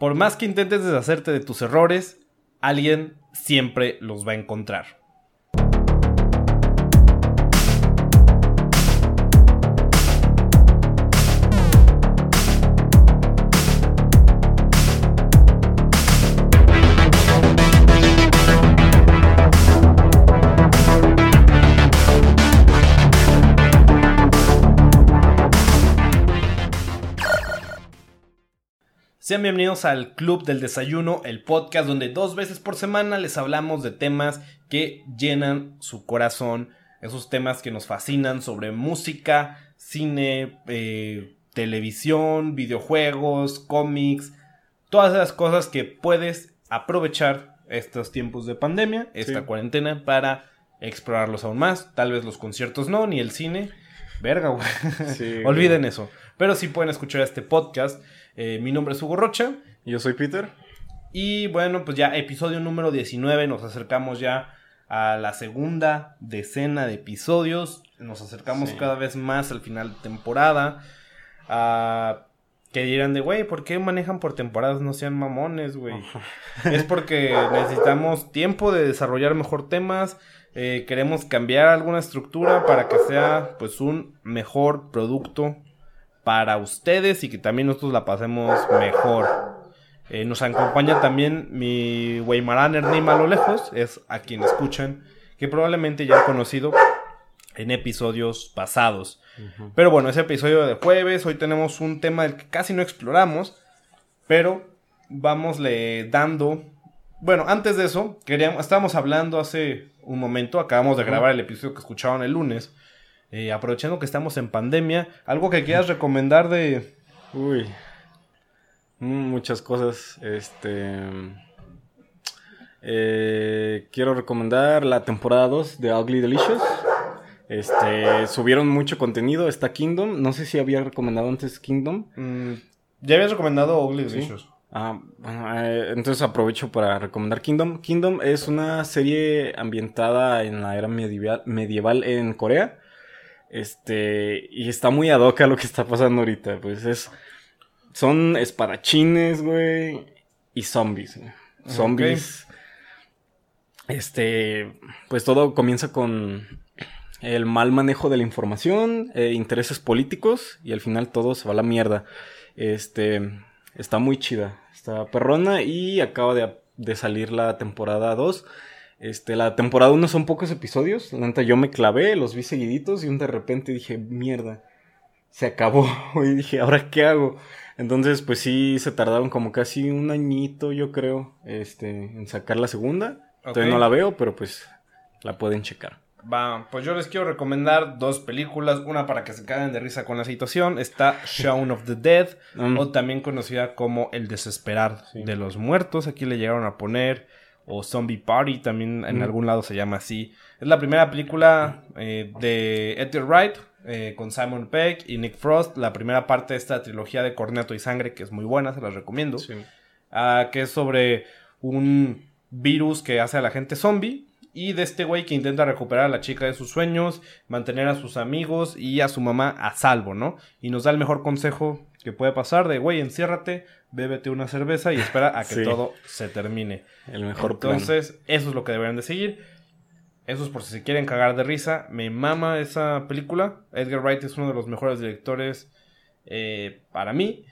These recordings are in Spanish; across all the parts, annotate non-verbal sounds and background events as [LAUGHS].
por más que intentes deshacerte de tus errores, alguien siempre los va a encontrar. Sean bienvenidos al Club del Desayuno, el podcast donde dos veces por semana les hablamos de temas que llenan su corazón, esos temas que nos fascinan sobre música, cine, eh, televisión, videojuegos, cómics, todas esas cosas que puedes aprovechar estos tiempos de pandemia, esta cuarentena, para explorarlos aún más. Tal vez los conciertos no, ni el cine. Verga, güey. [LAUGHS] Olviden eso. Pero sí pueden escuchar este podcast. Eh, mi nombre es Hugo Rocha. Yo soy Peter. Y bueno, pues ya episodio número 19, nos acercamos ya a la segunda decena de episodios. Nos acercamos cada vez más al final de temporada. A que dirán de, güey, ¿por qué manejan por temporadas? No sean mamones, güey. es porque necesitamos tiempo de desarrollar mejor temas. Eh, queremos cambiar alguna estructura para que sea pues un mejor producto para ustedes y que también nosotros la pasemos mejor. Eh, nos acompaña también mi Weimaraner Ernima a lo lejos, es a quien escuchan, que probablemente ya han conocido en episodios pasados. Pero bueno, ese episodio de jueves, hoy tenemos un tema del que casi no exploramos, pero vamosle dando... Bueno, antes de eso, queríamos, estábamos hablando hace un momento, acabamos de grabar el episodio que escucharon el lunes, eh, aprovechando que estamos en pandemia, algo que quieras recomendar de... Uy, muchas cosas. Este... Eh, quiero recomendar la temporada 2 de Ugly Delicious. Este, subieron mucho contenido, está Kingdom. No sé si había recomendado antes Kingdom. Mm, ya habías recomendado Ugly Delicious. Ah, eh, entonces aprovecho para recomendar Kingdom. Kingdom es una serie ambientada en la era medieval, medieval en Corea. Este, y está muy ad hoc a lo que está pasando ahorita. Pues es. Son espadachines, güey. Y zombies, güey. Zombies. Este. Pues todo comienza con el mal manejo de la información, eh, intereses políticos. Y al final todo se va a la mierda. Este. Está muy chida. Está perrona. Y acaba de, de salir la temporada 2. Este, la temporada 1 son pocos episodios. La neta, yo me clavé, los vi seguiditos y un de repente dije, mierda, se acabó. [LAUGHS] Y dije, ¿ahora qué hago? Entonces, pues sí, se tardaron como casi un añito, yo creo, este, en sacar la segunda. Todavía no la veo, pero pues la pueden checar. Va, pues yo les quiero recomendar dos películas. Una para que se caigan de risa con la situación. Está Shaun of the Dead, [LAUGHS] mm. o también conocida como El Desesperar de los Muertos. Aquí le llegaron a poner o Zombie Party, también en algún lado se llama así. Es la primera película eh, de Edgar Wright eh, con Simon Peck y Nick Frost, la primera parte de esta trilogía de Corneto y Sangre, que es muy buena, se las recomiendo. Ah, que es sobre un virus que hace a la gente zombie y de este güey que intenta recuperar a la chica de sus sueños, mantener a sus amigos y a su mamá a salvo, ¿no? Y nos da el mejor consejo que puede pasar de, güey, enciérrate, bébete una cerveza y espera a que todo se termine. El mejor Entonces, eso es lo que deberían de seguir. Eso es por si se quieren cagar de risa. Me mama esa película. Edgar Wright es uno de los mejores directores eh, para mí.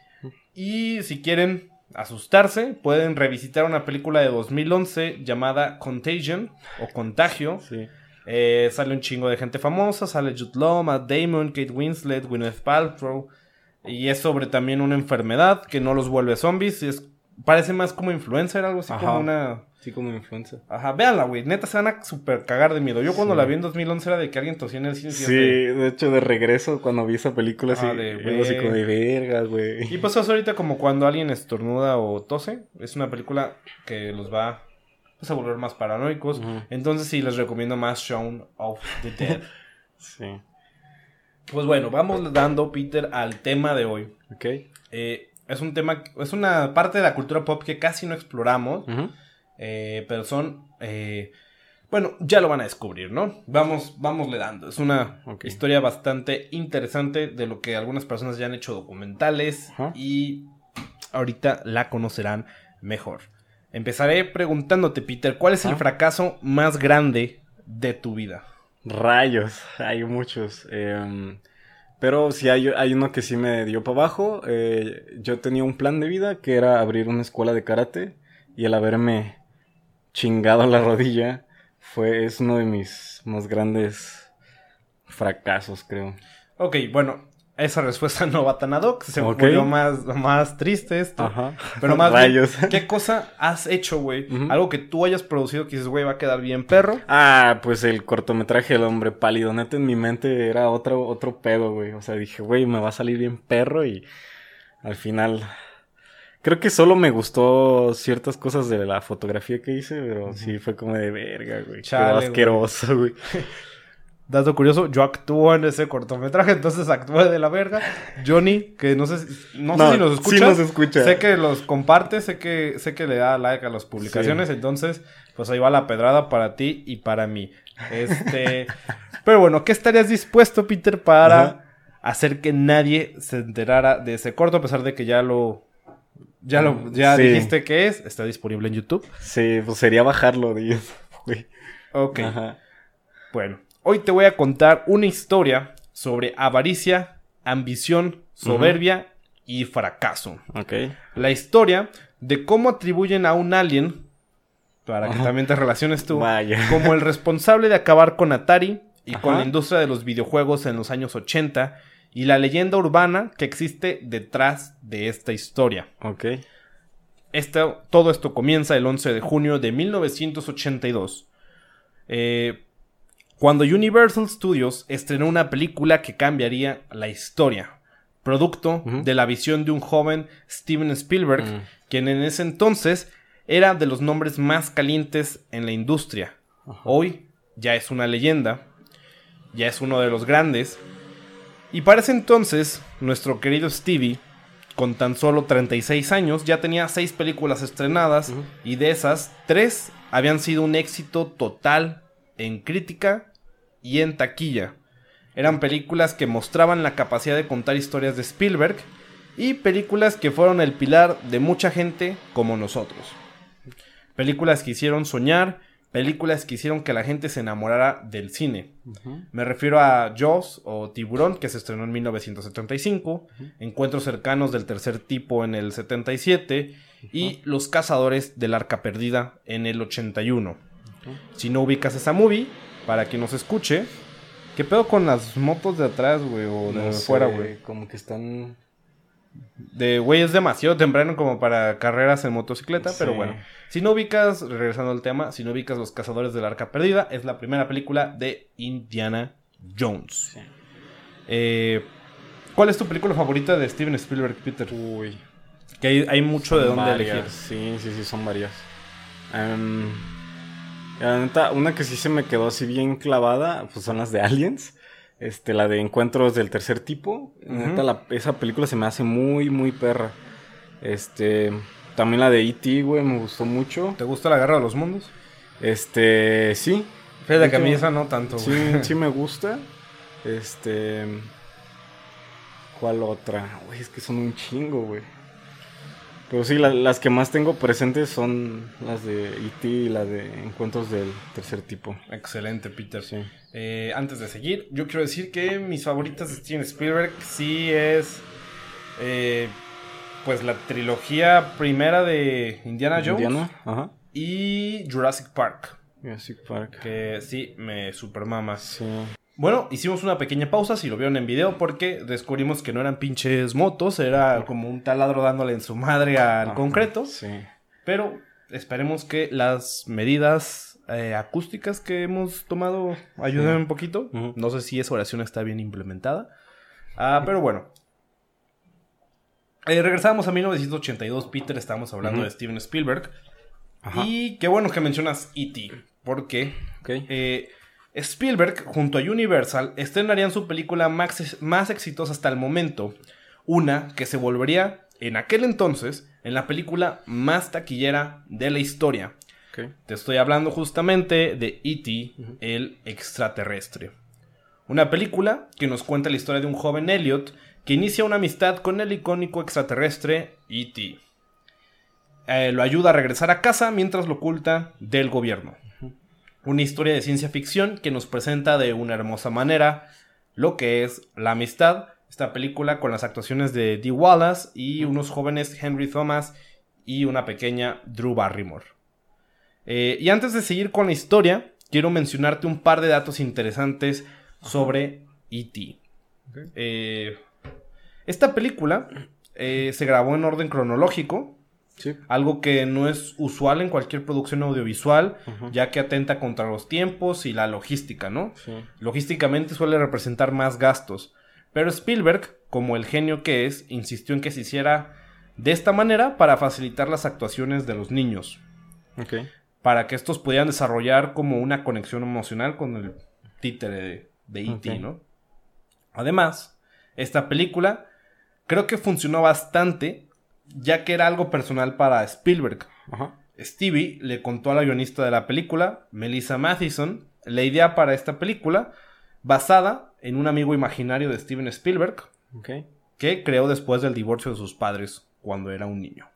Y si quieren asustarse, pueden revisitar una película de 2011 llamada Contagion o Contagio. Eh, sale un chingo de gente famosa. Sale Jude Law, Matt Damon, Kate Winslet, Gwyneth Paltrow. Y es sobre también una enfermedad que no los vuelve zombies. es, parece más como influencer, algo así como una. Sí, como influencer. Ajá, véanla, güey. Neta se van a super cagar de miedo. Yo cuando la vi en 2011 era de que alguien tosía en el cine. Sí, de... hecho, de regreso, cuando vi esa película, así, de, así como de vergas, güey. Y pasó ahorita como cuando alguien estornuda o tose. Es una película que los va pues, a volver más paranoicos. Entonces sí, les recomiendo más Shaun of the Dead. [LAUGHS] sí. Pues bueno, vamos dando, Peter, al tema de hoy. Ok. Eh, es un tema, es una parte de la cultura pop que casi no exploramos, eh, pero son, eh, bueno, ya lo van a descubrir, ¿no? Vamos, vamos le dando. Es una historia bastante interesante de lo que algunas personas ya han hecho documentales y ahorita la conocerán mejor. Empezaré preguntándote, Peter, ¿cuál es el Ah. fracaso más grande de tu vida? Rayos, hay muchos. em, pero sí hay, hay uno que sí me dio para abajo. eh, yo tenía un plan de vida que era abrir una escuela de karate. Y el haberme chingado la [LAUGHS] rodilla fue, es uno de mis más grandes fracasos, creo. Ok, bueno, esa respuesta [LAUGHS] no va tan ad hoc, se me Ok. volvió más, más triste esto. Ajá. Pero más bien. [LAUGHS] ¿qué cosa has hecho, güey? Algo que tú hayas producido que dices, güey, va a quedar bien perro. Ah, pues el cortometraje El hombre pálido. Neta, en mi mente era otro, otro pedo, güey. O sea, dije, güey, me va a salir bien perro y al final... Creo que solo me gustó ciertas cosas de la fotografía que hice, pero sí fue como de verga, güey. Chale, Quedó güey. asqueroso, güey. [LAUGHS] Dato curioso, yo actúo en ese cortometraje, entonces actúo de la verga. Johnny, que no sé, si- no, No, sé si nos sí escucha. nos escucha. Sé que los comparte, sé que, sé que le da like a las publicaciones, entonces, pues ahí va la pedrada para ti y para mí. Este, [LAUGHS] pero bueno, ¿qué estarías dispuesto, Peter, para Ajá. hacer que nadie se enterara de ese corto, a pesar de que ya lo, ya lo, ya Sí. dijiste que es, está disponible en YouTube? Sí, pues sería bajarlo de [LAUGHS] YouTube. Ok. Ajá. Bueno, hoy te voy a contar una historia sobre avaricia, ambición, soberbia y fracaso. Ok. La historia de cómo atribuyen a un alien, para que también te relaciones tú, Vaya. [LAUGHS] como el responsable de acabar con Atari y con la industria de los videojuegos en los años 80 y la leyenda urbana que existe detrás de esta historia. Ok. Esto- todo esto comienza el 11 de junio de 1982. eh, cuando Universal Studios estrenó una película que cambiaría la historia. Producto de la visión de un joven Steven Spielberg, Mm. quien en ese entonces era de los nombres más calientes en la industria. Hoy ya es una leyenda, ya es uno de los grandes. Y para ese entonces, nuestro querido Stevie, con tan solo 36 años, ya tenía 6 películas estrenadas y de esas, 3 habían sido un éxito total en crítica y en taquilla. Eran películas que mostraban la capacidad de contar historias de Spielberg y películas que fueron el pilar de mucha gente como nosotros. Películas que hicieron soñar, películas que hicieron que la gente se enamorara del cine. Me refiero a Jaws o Tiburón, que se estrenó en 1975, Encuentros cercanos del tercer tipo en el 77 y Los cazadores del arca perdida en el 81. Si no ubicas esa movie, para quien nos escuche, ¿qué pedo con las motos de atrás, güey? O de No fuera, güey. Como que están. De güey es demasiado temprano como para carreras en motocicleta, pero bueno. Si no ubicas, regresando al tema, si no ubicas Los Cazadores del Arca Perdida, es la primera película de Indiana Jones. Sí. Eh, ¿Cuál es tu película favorita de Steven Spielberg, Peter? Uy. Que hay, hay mucho de dónde varias, elegir. Sí, sí, sí, son varias. Em, la neta, una que sí se me quedó así bien clavada, pues son las de Aliens. Este, la de Encuentros del Tercer Tipo. Neta, la- esa película se me hace muy, muy perra. Este, también la de E.T., güey, me gustó mucho. ¿Te gusta la Guerra de los Mundos? Este, sí. Fíjate que a mí esa no tanto. Sí, güey. sí me gusta. Este. ¿Cuál otra? Güey, es que son un chingo, güey. Pero sí, la- las que más tengo presentes son las de E.T. y la de Encuentros del Tercer Tipo. Excelente, Peter. Sí. Eh, antes de seguir, yo quiero decir que mis favoritas de Steven Spielberg sí es. eh, pues la trilogía primera de Indiana Jones Indiana, ajá. y Jurassic Park. Jurassic Park. Que sí, me supermama. Sí. Bueno, hicimos una pequeña pausa, si lo vieron en video, porque descubrimos que no eran pinches motos, era como un taladro dándole en su madre al Ajá, concreto. Sí. Pero esperemos que las medidas eh, acústicas que hemos tomado ayuden Sí. un poquito. No sé si esa oración está bien implementada. Ah, pero bueno. Eh, regresamos a 1982, Peter, estábamos hablando de Steven Spielberg. Ajá. Y qué bueno que mencionas E.T., porque Ok. eh, Spielberg junto a Universal estrenarían su película más, más exitosa hasta el momento, una que se volvería en aquel entonces en la película más taquillera de la historia. Te estoy hablando justamente de E.T., el extraterrestre. Una película que nos cuenta la historia de un joven Elliot que inicia una amistad con el icónico extraterrestre E.T. eh, lo ayuda a regresar a casa mientras lo oculta del gobierno. Una historia de ciencia ficción que nos presenta de una hermosa manera lo que es la amistad. Esta película con las actuaciones de Dee Wallace y unos jóvenes Henry Thomas y una pequeña Drew Barrymore. Eh, y antes de seguir con la historia, quiero mencionarte un par de datos interesantes sobre E.T. Eh, esta película eh, se grabó en orden cronológico, algo que no es usual en cualquier producción audiovisual, ya que atenta contra los tiempos y la logística, ¿no? Logísticamente suele representar más gastos. Pero Spielberg, como el genio que es, insistió en que se hiciera de esta manera para facilitar las actuaciones de los niños. Para que estos pudieran desarrollar como una conexión emocional con el títere de, E.T., ¿no? Además, esta película creo que funcionó bastante ya que era algo personal para Spielberg. Stevie le contó a la guionista de la película, Melissa Mathison, la idea para esta película, basada en un amigo imaginario de Steven Spielberg, que creó después del divorcio de sus padres cuando era un niño.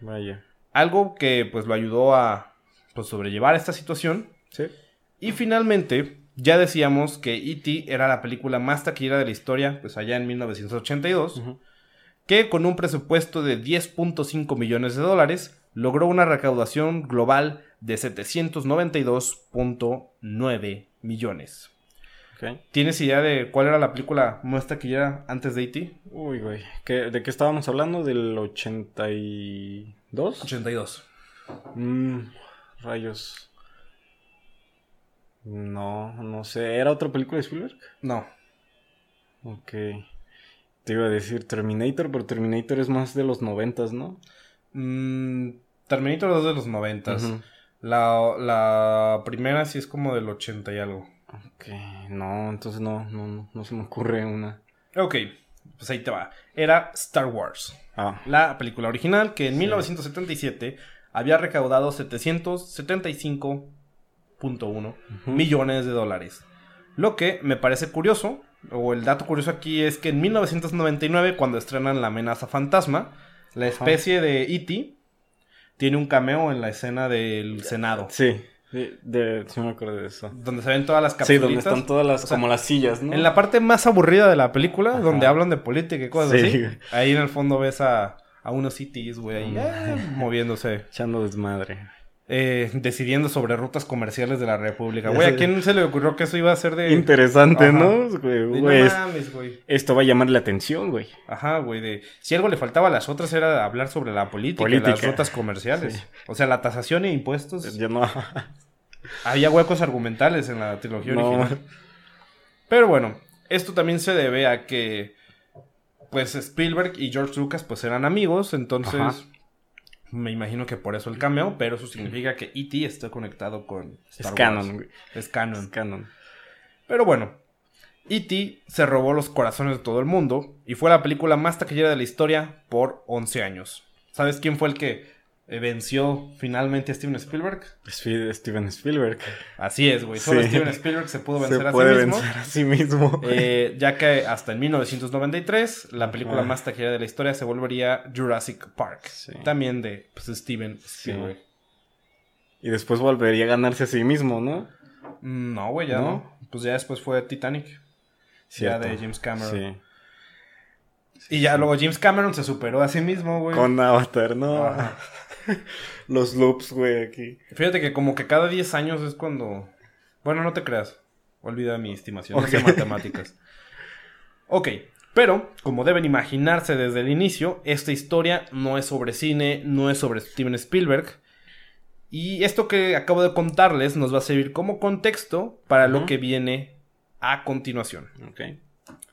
Vaya. Algo que pues lo ayudó a pues, sobrellevar esta situación. Sí. Y finalmente, ya decíamos que E.T. era la película más taquillera de la historia, pues allá en 1982 que con un presupuesto de 10.5 millones de dólares logró una recaudación global de 792.9 millones. ¿Tienes idea de cuál era la película más taquillera antes de E.T.? Uy, güey. ¿De qué estábamos hablando? ¿Del 82? 82. Mm, rayos. No, no sé. ¿Era otra película de Spielberg? No. Ok. Te iba a decir Terminator, pero Terminator es más de los noventas, ¿no? Mm, Terminator es de los noventas. la, la primera sí es como del ochenta y algo. Ok, no, entonces no, no, no se me ocurre una. Ok, pues ahí te va. Era Star Wars. Ah. La película original que en 1977 había recaudado 775.1 millones de dólares. Lo que me parece curioso o el dato curioso aquí es que en 1999, cuando estrenan La amenaza fantasma, la especie de E.T. tiene un cameo en la escena del Senado. Sí. De, sí me acuerdo de eso. Donde se ven todas las capsulitas. Sí, donde están todas las, como las sillas, ¿no? En la parte más aburrida de la película, donde hablan de política y cosas así. Ahí en el fondo ves a, a unos E.T.s, güey, ahí eh, moviéndose. [LAUGHS] Echando desmadre. Eh, decidiendo sobre rutas comerciales de la República. Güey, ¿a quién se le ocurrió que eso iba a ser de... Interesante, ¿no? Güey, Esto va a llamar la atención, güey. Ajá, güey, de... Si algo le faltaba a las otras era hablar sobre la política, y las rutas comerciales. O sea, la tasación e impuestos... Ya no... [LAUGHS] Había huecos argumentales en la trilogía original. Pero bueno, esto también se debe a que... Pues Spielberg y George Lucas pues eran amigos, entonces... Me imagino que por eso el cameo, pero eso significa que E.T. está conectado con Star es Canon, Es canon. Es canon. Pero bueno, E.T. se robó los corazones de todo el mundo y fue la película más taquillera de la historia por 11 años. ¿Sabes quién fue el que venció finalmente a Steven Spielberg. Steven Spielberg. Así es, güey. Solo Steven Spielberg se pudo vencer a sí mismo. Vencer a sí mismo. Eh, ya que hasta en 1993 la película más taquillera de la historia se volvería Jurassic Park. También de pues, Steven Spielberg. Y después volvería a ganarse a sí mismo, ¿no? Mm, no, güey, ya no. Pues ya después fue Titanic. Ya de James Cameron. Y ya luego James Cameron se superó a sí mismo, güey. Con Avatar, ¿no? [LAUGHS] Los loops, güey, aquí. Fíjate que como que cada 10 años es cuando... Bueno, no te creas. Olvida mi estimación de matemáticas. ok, pero, como deben imaginarse desde el inicio, esta historia no es sobre cine, no es sobre Steven Spielberg. Y esto que acabo de contarles nos va a servir como contexto para lo que viene a continuación. Okay.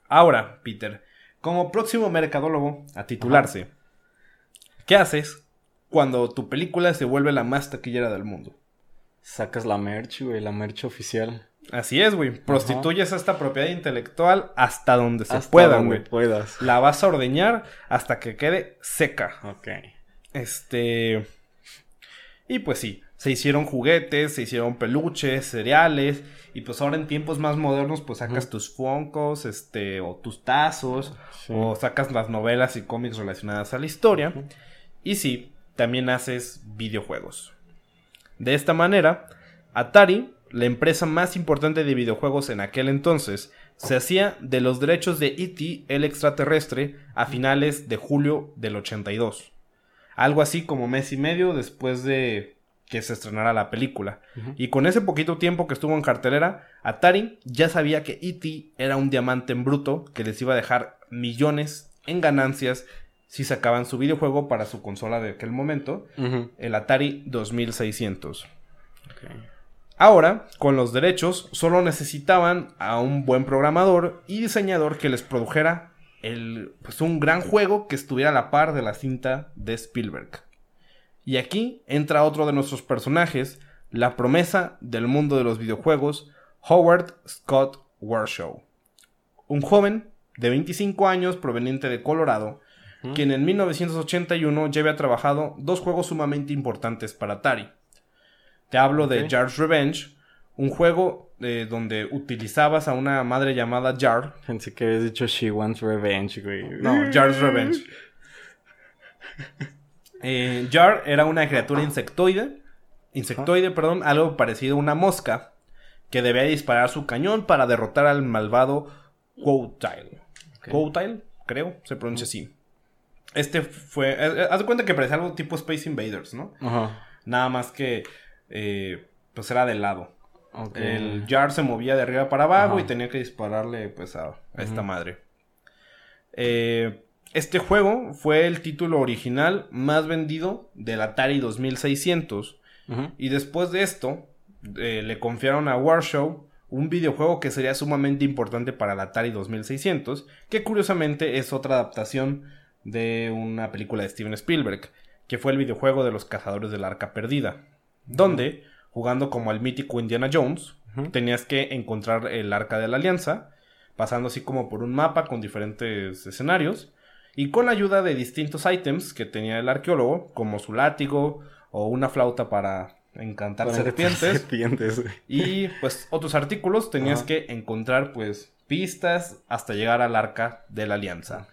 Ahora, Peter, como próximo mercadólogo a titularse, ¿qué haces cuando tu película se vuelve la más taquillera del mundo. Sacas la merch, güey, la merch oficial. Así es, güey. Prostituyes esta propiedad intelectual hasta donde se pueda, güey. puedas. La vas a ordeñar hasta que quede seca. Ok. Este. Y pues sí, se hicieron juguetes, se hicieron peluches, cereales. Y pues ahora en tiempos más modernos, pues sacas tus foncos, este, o tus tazos, o sacas las novelas y cómics relacionadas a la historia. Y sí, también haces videojuegos. De esta manera, Atari, la empresa más importante de videojuegos en aquel entonces, se hacía de los derechos de E.T. el extraterrestre a finales de julio del 82. Algo así como mes y medio después de que se estrenara la película. Y con ese poquito tiempo que estuvo en cartelera, Atari ya sabía que E.T. era un diamante en bruto que les iba a dejar millones en ganancias si sacaban su videojuego para su consola de aquel momento, el Atari 2600. Ahora, con los derechos, solo necesitaban a un buen programador y diseñador que les produjera el, pues un gran juego que estuviera a la par de la cinta de Spielberg. Y aquí entra otro de nuestros personajes, la promesa del mundo de los videojuegos, Howard Scott Warshaw. Un joven de 25 años proveniente de Colorado, quien en 1981 ya había trabajado dos juegos sumamente importantes para Atari. Te hablo de Jar's Revenge, un juego eh, donde utilizabas a una madre llamada Jar. Pensé que habías dicho She Wants Revenge, güey. No, Jar's Revenge. Eh, Jar era una criatura insectoide, insectoide, perdón, algo parecido a una mosca, que debía disparar su cañón para derrotar al malvado Quotile. Quotile, creo, se pronuncia así. Este fue. Eh, haz de cuenta que parecía algo tipo Space Invaders, ¿no? Ajá. Nada más que. Eh, pues era de lado. El Jar se movía de arriba para abajo y tenía que dispararle pues a, esta madre. Eh, este juego fue el título original más vendido del Atari 2600. Y después de esto, eh, le confiaron a Warshow un videojuego que sería sumamente importante para el Atari 2600, que curiosamente es otra adaptación de una película de Steven Spielberg, que fue el videojuego de los cazadores del arca perdida, donde, jugando como el mítico Indiana Jones, tenías que encontrar el arca de la alianza, pasando así como por un mapa con diferentes escenarios, y con la ayuda de distintos ítems que tenía el arqueólogo, como su látigo o una flauta para encantar serpientes. [LAUGHS] y pues otros artículos tenías que encontrar pues pistas hasta llegar al arca de la alianza.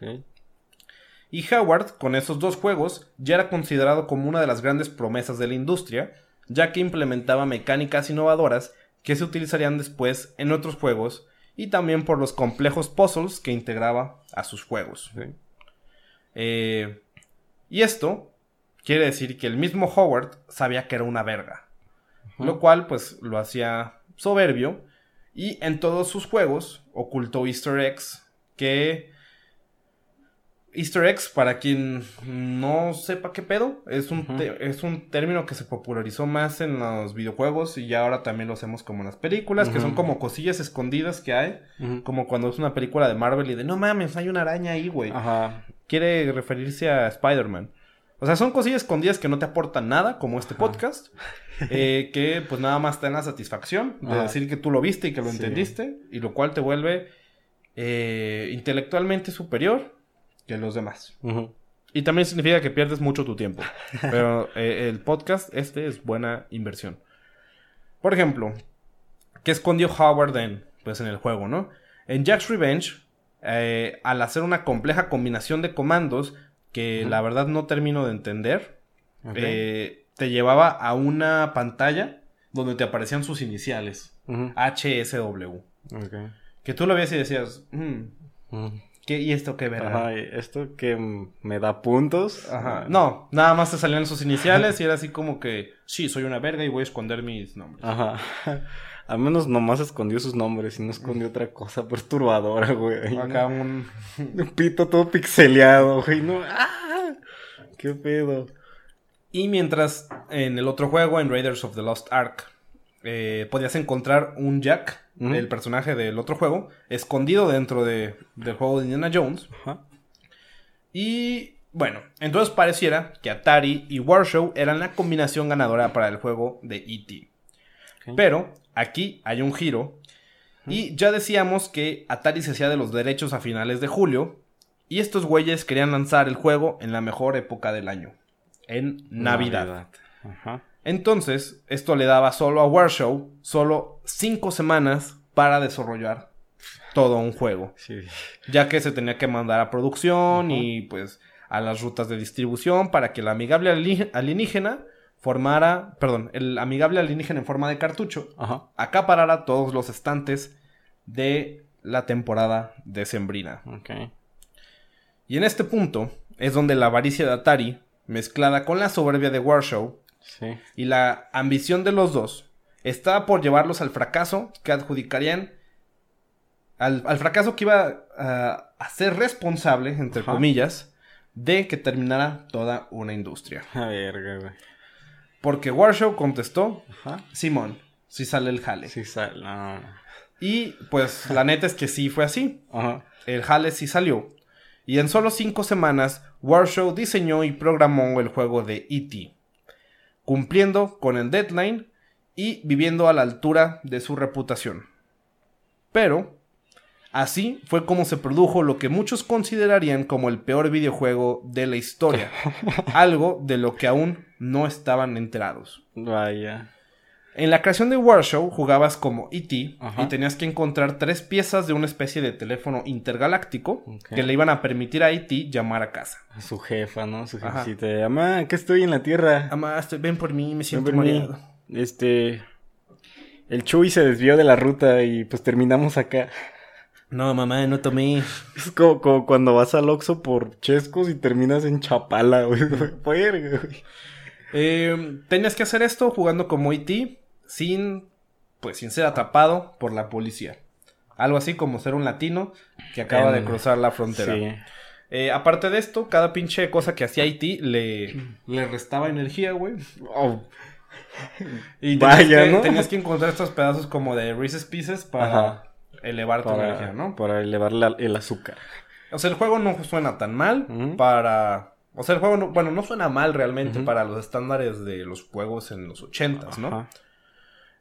Y Howard, con esos dos juegos, ya era considerado como una de las grandes promesas de la industria, ya que implementaba mecánicas innovadoras que se utilizarían después en otros juegos y también por los complejos puzzles que integraba a sus juegos. Eh, y esto quiere decir que el mismo Howard sabía que era una verga. Lo cual pues lo hacía soberbio. Y en todos sus juegos ocultó easter eggs que... Easter eggs, para quien no sepa qué pedo, es un, es un término que se popularizó más en los videojuegos y ya ahora también lo hacemos como en las películas, que son como cosillas escondidas que hay, como cuando es una película de Marvel y de no mames, hay una araña ahí, güey. Ajá. Quiere referirse a Spider-Man. O sea, son cosillas escondidas que no te aportan nada, como este podcast, [LAUGHS] eh, que pues nada más te dan la satisfacción de decir que tú lo viste y que lo entendiste, y lo cual te vuelve eh, intelectualmente superior que los demás. Y también significa que pierdes mucho tu tiempo. [LAUGHS] Pero eh, el podcast, este es buena inversión. Por ejemplo, ¿qué escondió Howard en, pues, en el juego, no? En Jack's Revenge, eh, al hacer una compleja combinación de comandos que la verdad no termino de entender, eh, te llevaba a una pantalla donde te aparecían sus iniciales, HSW. Que tú lo veías y decías, mm, ¿qué, ¿y esto qué verá? esto que me da puntos. Ajá. No, nada más te salían sus iniciales y era así como que, sí, soy una verga y voy a esconder mis nombres. Ajá. [LAUGHS] Al menos nomás escondió sus nombres y no escondió otra cosa perturbadora, güey. Acá [LAUGHS] un... pito todo pixeleado, güey. No, ¡ah! ¡Qué pedo! Y mientras en el otro juego, en Raiders of the Lost Ark, eh, podías encontrar un Jack, el personaje del otro juego, escondido dentro de, del juego de Indiana Jones. Y bueno, entonces pareciera que Atari y Warshow eran la combinación ganadora para el juego de E.T. Pero aquí hay un giro. Y ya decíamos que Atari se hacía de los derechos a finales de julio. Y estos güeyes querían lanzar el juego en la mejor época del año. En Navidad. Entonces, esto le daba solo a Warshow solo cinco semanas para desarrollar todo un juego. Ya que se tenía que mandar a producción y pues a las rutas de distribución para que el amigable alienígena formara, perdón, el amigable alienígena en forma de cartucho acaparara todos los estantes de la temporada decembrina. Okay. Y en este punto es donde la avaricia de Atari, mezclada con la soberbia de Warshow y la ambición de los dos, estaba por llevarlos al fracaso que adjudicarían al, fracaso que iba a, ser responsable, entre comillas, de que terminara toda una industria. A ver, güey. Porque Warshow contestó, Simón, si sale el jale. Sí sale, Y pues la neta es que sí fue así. El jale sí salió. Y en solo cinco semanas, Warshow diseñó y programó el juego de E.T., cumpliendo con el deadline y viviendo a la altura de su reputación. Pero, así fue como se produjo lo que muchos considerarían como el peor videojuego de la historia, [LAUGHS] algo de lo que aún no estaban enterados. Vaya. En la creación de Warshow jugabas como E.T. y tenías que encontrar tres piezas de una especie de teléfono intergaláctico que le iban a permitir a E.T. llamar a casa. A su jefa, ¿no? Su jefecita. Mamá, que estoy en la tierra. Mamá, estoy... ven por mí, me siento mareado. Este... El Chuy se desvió de la ruta y pues terminamos acá. No, mamá, no tomé. Es como, cuando vas al Oxxo por chescos y terminas en Chapala, güey. [LAUGHS] eh, tenías que hacer esto jugando como E.T sin, pues, sin ser atrapado por la policía. Algo así como ser un latino que acaba de cruzar la frontera. Eh, aparte de esto, cada pinche cosa que hacía Haití le, le restaba energía, güey. Oh. Y tenías, Vaya, que, ¿no? tenías que encontrar estos pedazos como de Reese's Pieces para elevar tu energía, ¿no? Para elevar el azúcar. O sea, el juego no suena tan mal para... O sea, el juego, no, bueno, no suena mal realmente para los estándares de los juegos en los ochentas, ¿no?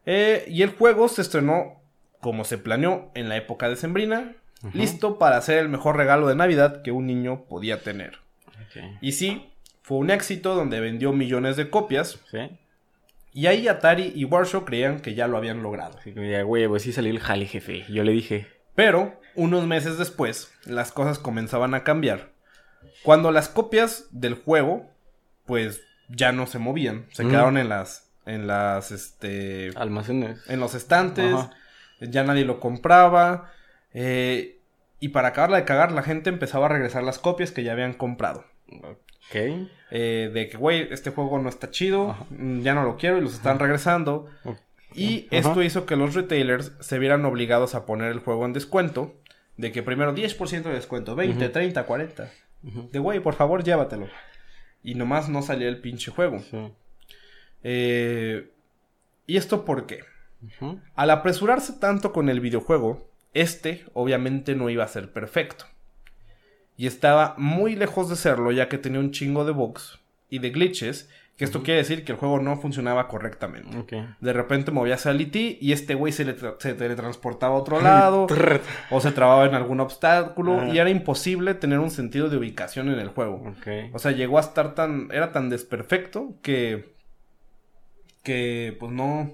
Eh, y el juego se estrenó como se planeó en la época de Sembrina, listo para ser el mejor regalo de Navidad que un niño podía tener. Y sí, fue un éxito donde vendió millones de copias. Y ahí Atari y Warshow creían que ya lo habían logrado. Sí, güey, pues sí salió el jale, jefe. Yo le dije. Pero, unos meses después, las cosas comenzaban a cambiar. Cuando las copias del juego, pues ya no se movían. Se quedaron en las en las este almacenes. en los estantes ya nadie lo compraba eh, y para acabarla de cagar la gente empezaba a regresar las copias que ya habían comprado. Ok. Eh, de que güey este juego no está chido mm, ya no lo quiero y los están regresando. Y esto hizo que los retailers se vieran obligados a poner el juego en descuento de que primero 10% de descuento 20 30 40 de güey por favor llévatelo. Y nomás no salía el pinche juego. Sí. Eh, ¿Y esto por qué? Al apresurarse tanto con el videojuego, este obviamente no iba a ser perfecto. Y estaba muy lejos de serlo ya que tenía un chingo de bugs y de glitches, que esto quiere decir que el juego no funcionaba correctamente. De repente movías al IT y este güey se, teletransportaba a otro [LAUGHS] lado o se trababa en algún obstáculo ah. y era imposible tener un sentido de ubicación en el juego. O sea, llegó a estar tan... era tan desperfecto que que pues no,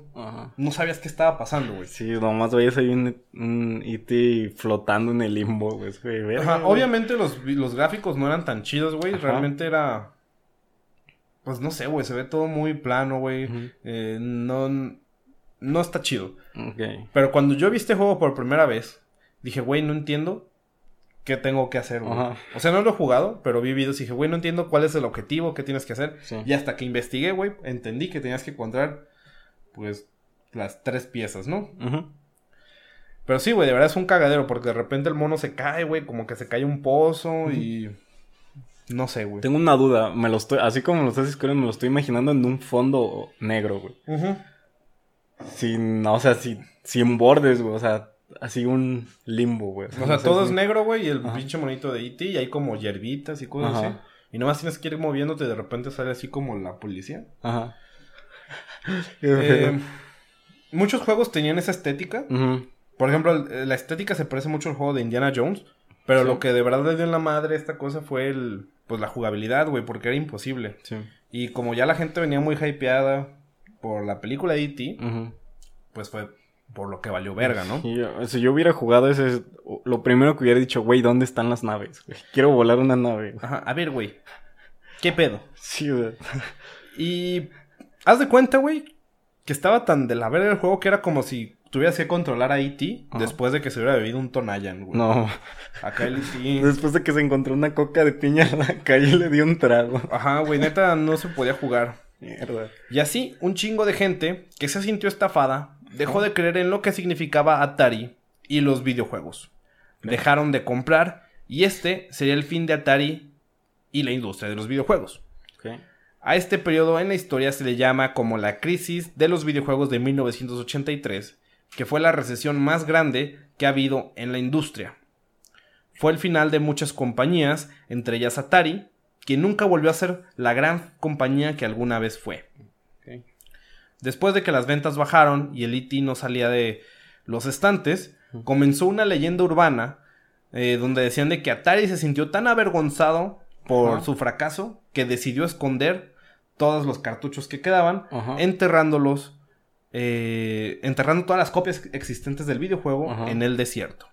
no sabías qué estaba pasando, güey. Sí, nomás veías ahí un, un E.T. flotando en el limbo, güey. Obviamente los, los, gráficos no eran tan chidos, güey. Realmente era... Pues no sé, güey. Se ve todo muy plano, güey. eh, no... No está chido. Pero cuando yo vi este juego por primera vez, dije, güey, no entiendo qué tengo que hacer, güey. O sea, no lo he jugado, pero vi videos y dije, güey, no entiendo cuál es el objetivo, qué tienes que hacer. Y hasta que investigué, güey, entendí que tenías que encontrar, pues, las tres piezas, ¿no? Pero sí, güey, de verdad es un cagadero, porque de repente el mono se cae, güey, como que se cae un pozo y... No sé, güey. Tengo una duda, me lo estoy, así como lo estás escribiendo, me lo estoy imaginando en un fondo negro, güey. Sin, o sea, sin, sin bordes, güey, o sea, así un limbo, güey. O sea, todo es negro, güey, y el pinche monito de E.T. y hay como hierbitas y cosas así. Y nomás tienes que ir moviéndote y de repente sale así como la policía. Ajá. [LAUGHS] Eh, muchos juegos tenían esa estética. Por ejemplo, la estética se parece mucho al juego de Indiana Jones. Pero lo que de verdad le dio en la madre esta cosa fue el, pues la jugabilidad, güey, porque era imposible. Sí. Y como ya la gente venía muy hypeada por la película de E.T., pues fue por lo que valió verga, ¿no? Y yo- si yo hubiera jugado ese, lo primero que hubiera dicho, güey, ¿dónde están las naves? güey? Quiero volar una nave. güey". Ajá, a ver, güey. ¿Qué pedo? Sí, güey. Y haz de cuenta, güey, que estaba tan de la verga el juego que era como si tuvieras que controlar a E.T. Después de que se hubiera bebido un Tonayan, güey. No. Acá el E.T. Después de que se encontró una coca de piña en la calle, le dio un trago. Ajá, güey, neta no se podía jugar. Mierda. Y así, un chingo de gente que se sintió estafada dejó de creer en lo que significaba Atari y los videojuegos. Dejaron de comprar y este sería el fin de Atari y la industria de los videojuegos. A este periodo en la historia se le llama como la crisis de los videojuegos de 1983, que fue la recesión más grande que ha habido en la industria. Fue el final de muchas compañías, entre ellas Atari, que nunca volvió a ser la gran compañía que alguna vez fue. Después de que las ventas bajaron y el E.T. no salía de los estantes, comenzó una leyenda urbana eh, donde decían de que Atari se sintió tan avergonzado por Ajá. su fracaso que decidió esconder todos los cartuchos que quedaban, Ajá. enterrándolos, eh, enterrando todas las copias existentes del videojuego Ajá. en el desierto,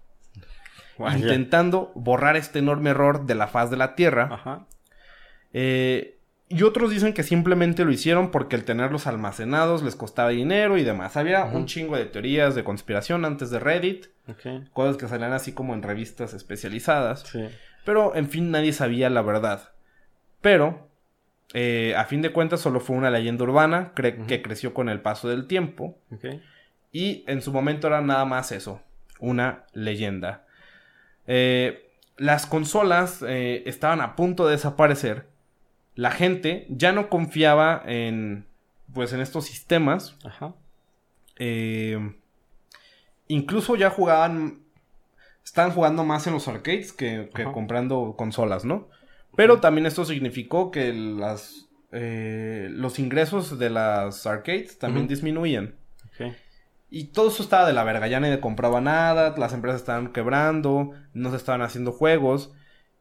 Vaya. intentando borrar este enorme error de la faz de la tierra. Ajá. Eh, y otros dicen que simplemente lo hicieron porque el tenerlos almacenados les costaba dinero y demás. Había un chingo de teorías de conspiración antes de Reddit, cosas que salían así como en revistas especializadas. Sí. Pero en fin, nadie sabía la verdad. Pero, eh, a fin de cuentas, solo fue una leyenda urbana cre- que creció con el paso del tiempo. Y en su momento era nada más eso, una leyenda. Eh, las consolas eh, estaban a punto de desaparecer. La gente ya no confiaba en, pues, en estos sistemas. Ajá. Eh, incluso ya jugaban, estaban jugando más en los arcades que, que Ajá. comprando consolas, ¿no? Pero también esto significó que las, eh, los ingresos de las arcades también Ujú. disminuían. Y todo eso estaba de la verga, ya nadie compraba nada, las empresas estaban quebrando, no se estaban haciendo juegos.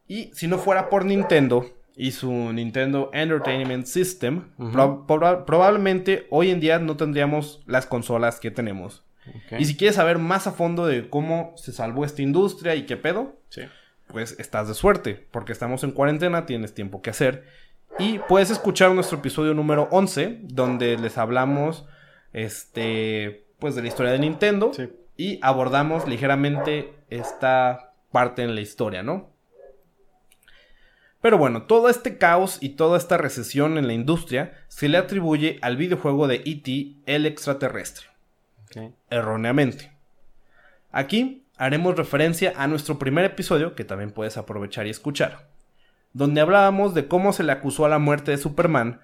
Y si no fuera por Nintendo y su Nintendo Entertainment System, probablemente hoy en día no tendríamos las consolas que tenemos. Y si quieres saber más a fondo de cómo se salvó esta industria y qué pedo, Sí. pues estás de suerte, porque estamos en cuarentena, tienes tiempo que hacer. Y puedes escuchar nuestro episodio número 11, donde les hablamos, este, pues de la historia de Nintendo. Sí. Y abordamos ligeramente esta parte en la historia, ¿no? Pero bueno, todo este caos y toda esta recesión en la industria se le atribuye al videojuego de E.T. el extraterrestre erróneamente. Aquí haremos referencia a nuestro primer episodio, que también puedes aprovechar y escuchar, donde hablábamos de cómo se le acusó a la muerte de Superman,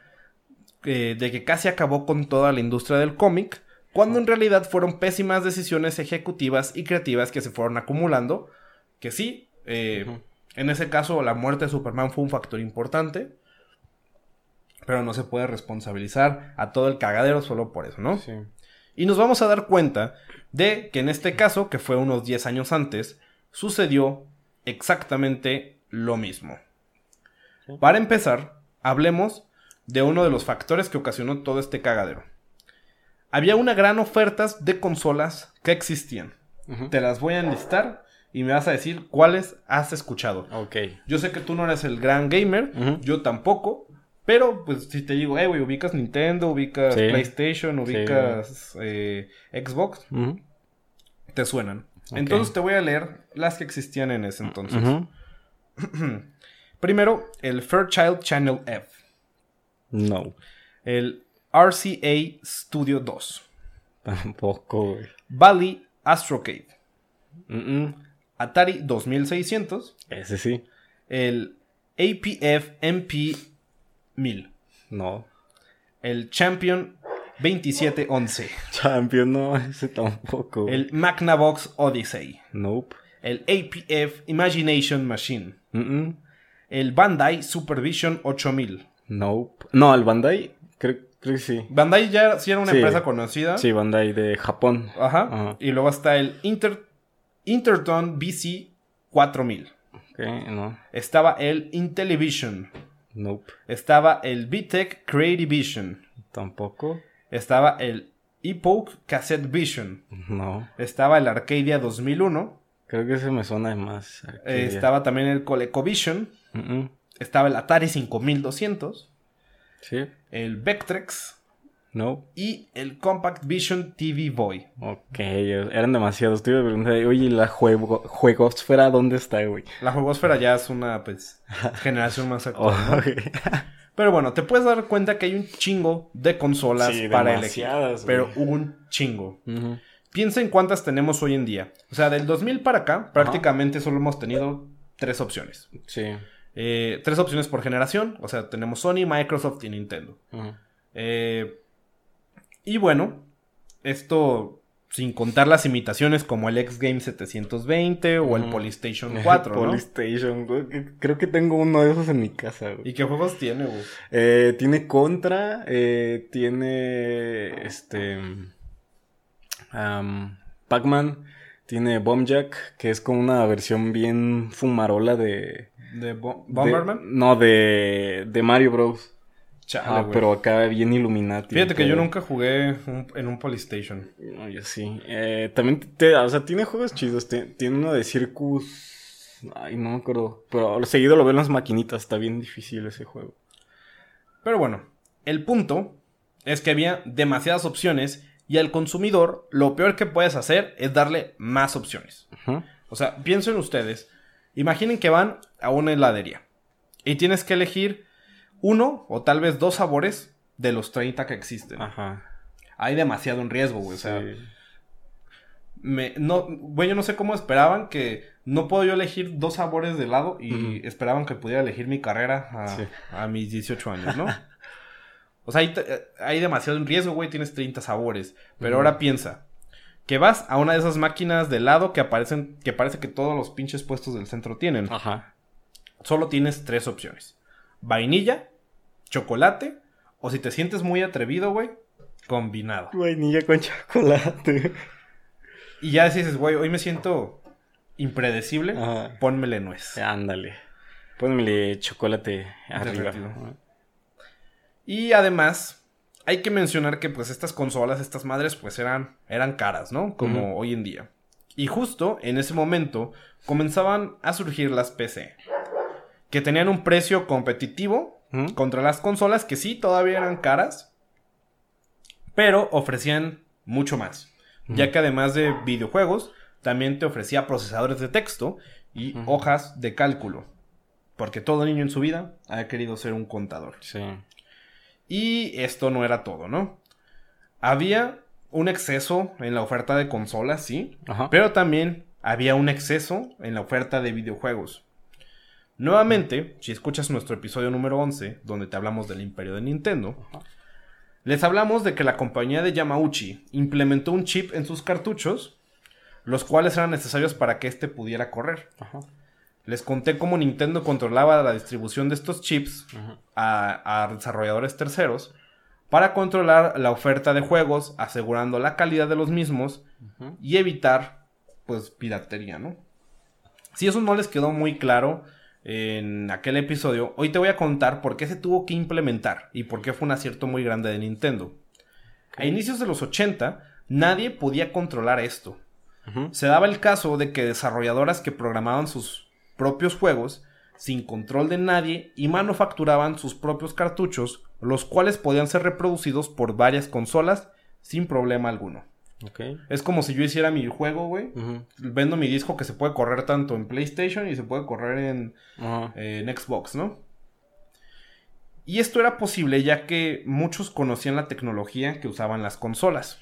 eh, de que casi acabó con toda la industria del cómic, cuando en realidad fueron pésimas decisiones ejecutivas y creativas que se fueron acumulando, que sí, eh. En ese caso la muerte de Superman fue un factor importante, pero no se puede responsabilizar a todo el cagadero solo por eso, ¿no? Sí. Y nos vamos a dar cuenta de que en este caso, que fue unos 10 años antes, sucedió exactamente lo mismo. Para empezar, hablemos de uno de los factores que ocasionó todo este cagadero. Había una gran oferta de consolas que existían. Te las voy a enlistar y me vas a decir cuáles has escuchado. Ok. Yo sé que tú no eres el gran gamer, yo tampoco. Pero, pues, si te digo, eh, güey, ubicas Nintendo, ubicas Sí. PlayStation, ubicas eh, Xbox, te suenan. Entonces te voy a leer las que existían en ese entonces. [CLEARS THROAT] Primero, el Fairchild Channel F. No. El RCA Studio 2. Tampoco, güey. Bally Astrocade. Mm, mm. Atari 2600. Ese sí. El APF MP 1000. No. El Champion 2711. Champion, no. Ese tampoco. El Magnavox Odyssey. Nope. El APF Imagination Machine. Mm, mm. El Bandai Supervision 8000. Nope. No, el Bandai, creo, creo que sí. Bandai ya sí era una Sí. empresa conocida. Sí, Bandai de Japón. Ajá. Ajá. Y luego está el Inter Interton BC 4000. Ok, no. Estaba el Intellivision. Nope. Estaba el VTech Creative Vision. Tampoco. Estaba el Epoch Cassette Vision. No. Estaba el Arcadia 2001. Creo que ese me suena más. Eh, estaba también el ColecoVision. Estaba el Atari 5200. Sí. El Vectrex. No. Y el Compact Vision TV Boy. Ok, eran demasiados. Te iba a preguntar, oye, ¿la juego juegosfera dónde está, güey? La juegosfera ya es una, pues, generación más actual, ¿no? [LAUGHS] Pero bueno, te puedes dar cuenta que hay un chingo de consolas para elegir. Pero un chingo. Piensa en cuántas tenemos hoy en día. O sea, del 2000 para acá, prácticamente solo hemos tenido tres opciones. Sí. Eh, tres opciones por generación. O sea, tenemos Sony, Microsoft y Nintendo. Eh, y bueno, esto sin contar las imitaciones como el X Game 720 o el Polystation 4, [LAUGHS] ¿no? Polystation, creo que tengo uno de esos en mi casa, ¿Y qué juegos tiene, güey? Eh, tiene Contra, eh, tiene este Pac-Man, tiene Bombjack, que es como una versión bien fumarola de ¿De Bomberman? no, de, de Mario Bros. Ah, pero acá bien Illuminati. Fíjate que yo nunca jugué en un Polystation. No, yo sí. Eh, también, te, o sea, tiene juegos chidos. Tiene uno de Circus. Ay, no me acuerdo. Pero seguido lo veo en las maquinitas. Está bien difícil ese juego. Pero bueno, el punto es que había demasiadas opciones y al consumidor lo peor que puedes hacer es darle más opciones. O sea, piensen ustedes. Imaginen que van a una heladería y tienes que elegir uno o tal vez dos sabores de los 30 que existen. Ajá. Hay demasiado en riesgo, güey. O sea, me, no, güey, yo no sé cómo esperaban que no puedo yo elegir dos sabores de helado y esperaban que pudiera elegir mi carrera a, mis 18 años, ¿no? [LAUGHS] o sea, hay, hay, demasiado en riesgo, güey, tienes 30 sabores. Pero ahora piensa, que vas a una de esas máquinas de helado que aparecen, que parece que todos los pinches puestos del centro tienen. Ajá. Solo tienes tres opciones. Vainilla, chocolate, o si te sientes muy atrevido, güey, combinado. Vainilla con chocolate. Y ya dices, güey, hoy me siento impredecible, pónmele nuez. Ándale. Pónmele chocolate arriba. Y además, hay que mencionar que pues estas consolas, estas madres, pues eran, eran caras, ¿no? Como hoy en día. Y justo en ese momento comenzaban a surgir las PC, que tenían un precio competitivo contra las consolas que sí todavía eran caras, pero ofrecían mucho más, ya que además de videojuegos, también te ofrecía procesadores de texto y hojas de cálculo, porque todo niño en su vida ha querido ser un contador. Sí. Y esto no era todo, ¿no? Había un exceso en la oferta de consolas, sí, pero también había un exceso en la oferta de videojuegos. Nuevamente, si escuchas nuestro episodio número 11, donde te hablamos del imperio de Nintendo, les hablamos de que la compañía de Yamauchi implementó un chip en sus cartuchos, los cuales eran necesarios para que éste pudiera correr. Les conté cómo Nintendo controlaba la distribución de estos chips a, desarrolladores terceros para controlar la oferta de juegos, asegurando la calidad de los mismos y evitar, pues, piratería, ¿no? Si eso no les quedó muy claro en aquel episodio, hoy te voy a contar por qué se tuvo que implementar y por qué fue un acierto muy grande de Nintendo. A inicios de los 80, nadie podía controlar esto. Se daba el caso de que desarrolladoras que programaban sus propios juegos sin control de nadie y manufacturaban sus propios cartuchos, los cuales podían ser reproducidos por varias consolas sin problema alguno. Es como si yo hiciera mi juego, güey. Vendo mi disco que se puede correr tanto en PlayStation y se puede correr en, en Xbox, ¿no? Y esto era posible ya que muchos conocían la tecnología que usaban las consolas.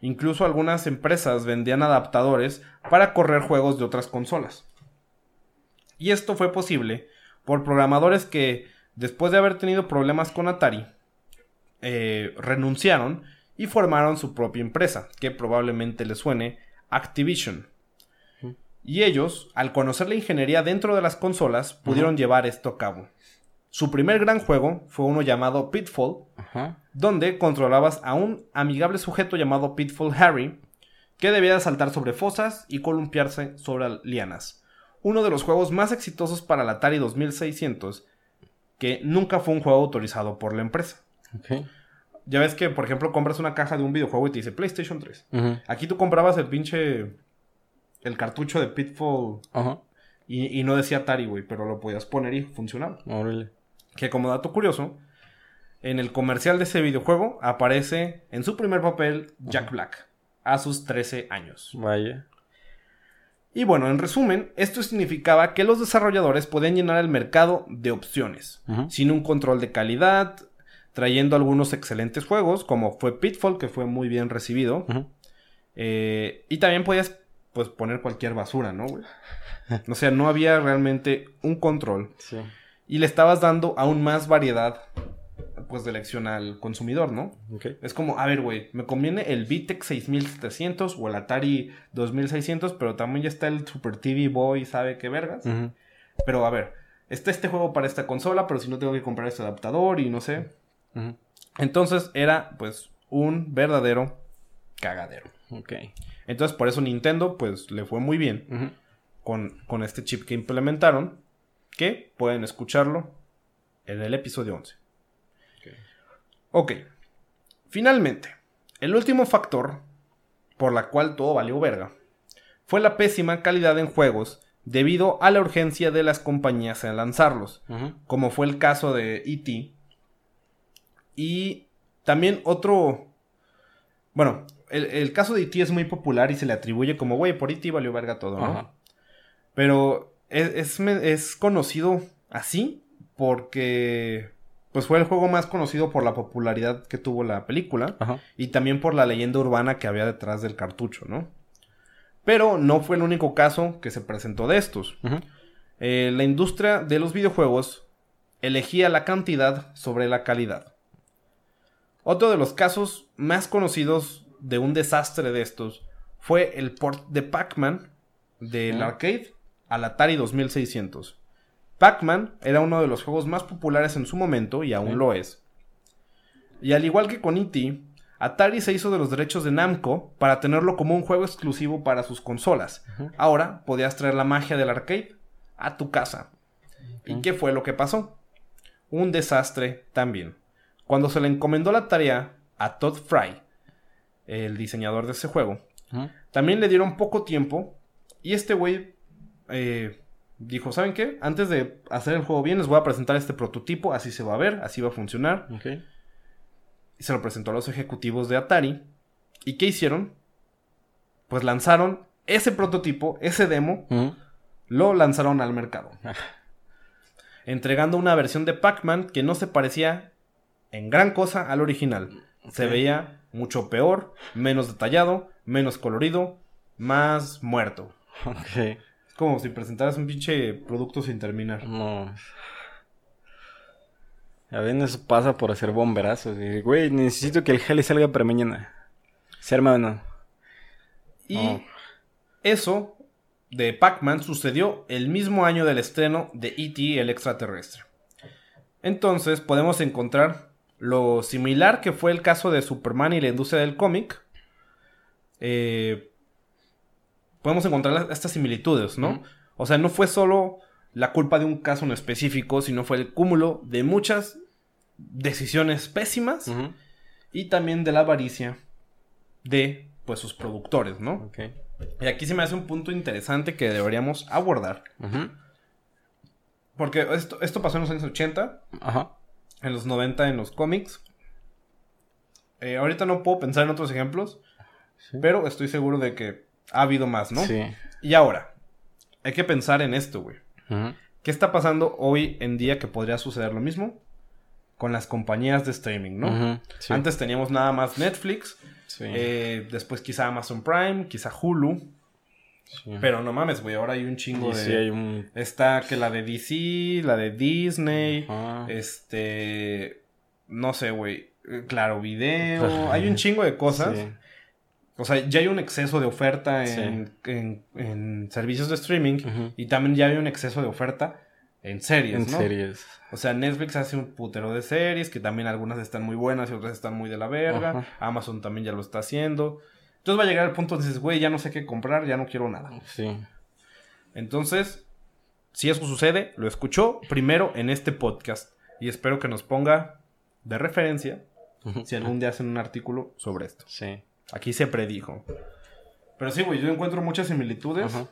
Incluso algunas empresas vendían adaptadores para correr juegos de otras consolas. Y esto fue posible por programadores que, después de haber tenido problemas con Atari, eh, renunciaron y formaron su propia empresa, que probablemente les suene Activision. Y ellos, al conocer la ingeniería dentro de las consolas, pudieron llevar esto a cabo. Su primer gran juego fue uno llamado Pitfall, donde controlabas a un amigable sujeto llamado Pitfall Harry, que debía saltar sobre fosas y columpiarse sobre lianas uno de los juegos más exitosos para la Atari 2600, que nunca fue un juego autorizado por la empresa. Ya ves que, por ejemplo, compras una caja de un videojuego y te dice PlayStation 3. Aquí tú comprabas el pinche. El cartucho de Pitfall. Ajá. Y, no decía Atari, güey, pero lo podías poner y funcionaba. Órale. Que como dato curioso, en el comercial de ese videojuego aparece en su primer papel Jack Black, a sus 13 años. Vaya. Y bueno, en resumen, esto significaba que los desarrolladores podían llenar el mercado de opciones, sin un control de calidad, trayendo algunos excelentes juegos, como fue Pitfall, que fue muy bien recibido. Eh, y también podías pues poner cualquier basura, ¿no, güey? [LAUGHS] O sea, no había realmente un control. Sí. Y le estabas dando aún más variedad, pues, de elección al consumidor, ¿no? Okay. Es como, a ver, güey, me conviene el VTEC 6700 o el Atari 2600, pero también ya está el Super TV Boy, ¿sabe qué vergas? Pero, a ver, está este juego para esta consola, pero si no tengo que comprar este adaptador y no sé. Entonces, era, pues, un verdadero cagadero. Ok. Entonces, por eso Nintendo, pues, le fue muy bien con, este chip que implementaron, que pueden escucharlo en el episodio 11. ok. Finalmente, el último factor por la cual todo valió verga fue la pésima calidad en juegos debido a la urgencia de las compañías en lanzarlos, como fue el caso de E.T. Y también otro... Bueno, el, caso de E.T. es muy popular y se le atribuye como, güey, por E.T. valió verga todo, ¿no? Pero es, es, conocido así porque pues fue el juego más conocido por la popularidad que tuvo la película y también por la leyenda urbana que había detrás del cartucho, ¿no? Pero no fue el único caso que se presentó de estos. Eh, la industria de los videojuegos elegía la cantidad sobre la calidad. Otro de los casos más conocidos de un desastre de estos fue el port de Pac-Man del arcade al Atari 2600. Pac-Man era uno de los juegos más populares en su momento y aún lo es. Y al igual que con E.T., Atari se hizo de los derechos de Namco para tenerlo como un juego exclusivo para sus consolas. Ahora podías traer la magia del arcade a tu casa. ¿Y qué fue lo que pasó? Un desastre también. Cuando se le encomendó la tarea a Todd Fry, el diseñador de ese juego, también le dieron poco tiempo y este güey eh, dijo, ¿saben qué? Antes de hacer el juego bien, les voy a presentar este prototipo, así se va a ver, así va a funcionar. Y se lo presentó a los ejecutivos de Atari. ¿Y qué hicieron? Pues lanzaron ese prototipo, ese demo, lo lanzaron al mercado. entregando una versión de Pac-Man que no se parecía en gran cosa al original. Se veía mucho peor, menos detallado, menos colorido, más muerto. Ok como si presentaras un pinche producto sin terminar. No. A ver, eso pasa por hacer bomberazos. güey, necesito que el Heli salga para mañana. ¿Se hermano. Y eso de Pac-Man sucedió el mismo año del estreno de E.T. el extraterrestre. Entonces podemos encontrar lo similar que fue el caso de Superman y la industria del cómic. Eh, podemos encontrar estas similitudes, ¿no? O sea, no fue solo la culpa de un caso en específico, sino fue el cúmulo de muchas decisiones pésimas y también de la avaricia de pues sus productores, ¿no? Y aquí se me hace un punto interesante que deberíamos abordar. Porque esto, esto pasó en los años 80, en los 90 en los cómics. Eh, ahorita no puedo pensar en otros ejemplos, pero estoy seguro de que ha habido más, ¿no? Sí. Y ahora, hay que pensar en esto, güey. ¿Qué está pasando hoy en día que podría suceder lo mismo? Con las compañías de streaming, ¿no? Antes teníamos nada más Netflix, eh, después quizá Amazon Prime, quizá Hulu. Pero no mames, güey, ahora hay un chingo de... Sí, hay un... Está que la de DC, la de Disney, este... No sé, güey. Claro, video. hay un chingo de cosas. O sea, ya hay un exceso de oferta en, servicios de streaming y también ya hay un exceso de oferta en series, en series. O sea, Netflix hace un putero de series que también algunas están muy buenas y otras están muy de la verga. Amazon también ya lo está haciendo. Entonces va a llegar el punto donde dices, güey, ya no sé qué comprar, ya no quiero nada. Sí. Entonces, si eso sucede, lo escuchó primero en este podcast y espero que nos ponga de referencia si algún día hacen un artículo sobre esto. Sí. Aquí se predijo. Pero sí, güey, yo encuentro muchas similitudes. Ajá.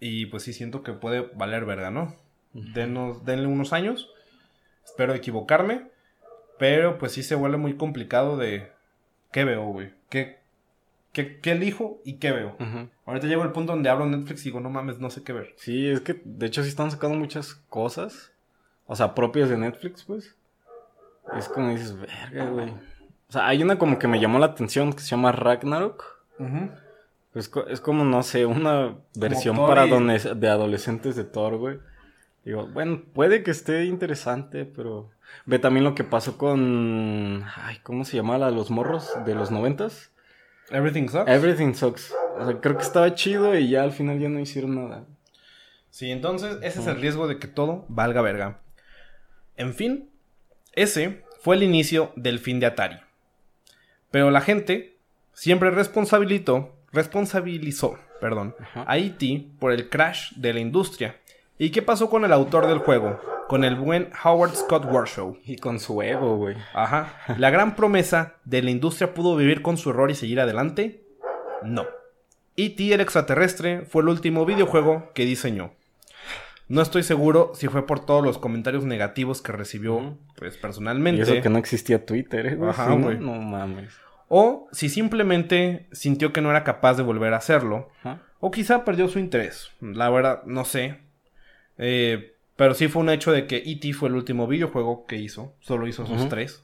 Y pues sí siento que puede valer verga, ¿no? Denos, denle unos años. Espero equivocarme. Pero pues sí se vuelve muy complicado de... ¿Qué veo, güey? ¿Qué, qué, qué elijo y qué veo? Ujú. Ahorita llego al punto donde abro Netflix y digo, no mames, no sé qué ver. Sí, es que de hecho sí están sacando muchas cosas. O sea, propias de Netflix, pues. Es como dices, verga, güey. O sea, hay una como que me llamó la atención que se llama Ragnarok. Es, co- es como, no sé, una versión para de adolescentes de Thor, güey. Digo, bueno, puede que esté interesante, pero... Ve también lo que pasó con... Ay, ¿cómo se llama la de los morros de los noventas? Everything sucks. Everything Sucks. O sea, creo que estaba chido y ya al final ya no hicieron nada. Sí, entonces ese es el riesgo de que todo valga verga. En fin, ese fue el inicio del fin de Atari. Pero la gente siempre responsabilizó, responsabilizó, perdón, a E.T. por el crash de la industria. ¿Y qué pasó con el autor del juego? Con el buen Howard Scott Warshaw. Y con su ego, güey. Ajá. ¿La gran promesa de la industria pudo vivir con su error y seguir adelante? No. E.T. el extraterrestre fue el último videojuego que diseñó. No estoy seguro si fue por todos los comentarios negativos que recibió, pues Y personalmente, eso que no existía Twitter, ¿eh. Ajá, güey. No mames. o si simplemente sintió que no era capaz de volver a hacerlo, Ajá. o quizá perdió su interés. La verdad, no sé. Eh, pero sí fue un hecho de que E.T. fue el último videojuego que hizo. Solo hizo esos tres.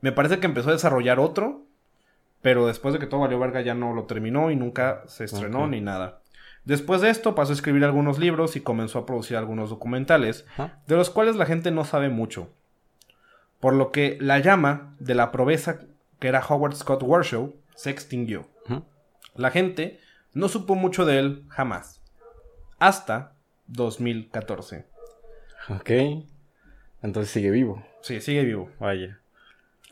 Me parece que empezó a desarrollar otro. Pero después de que todo valió verga ya no lo terminó y nunca se estrenó ni nada. Después de esto pasó a escribir algunos libros y comenzó a producir algunos documentales, de los cuales la gente no sabe mucho. Por lo que la llama de la proveza que era Howard Scott Warshaw se extinguió. La gente no supo mucho de él jamás. Hasta 2014. Ok. Entonces sigue vivo. Sí, sigue vivo. Vaya.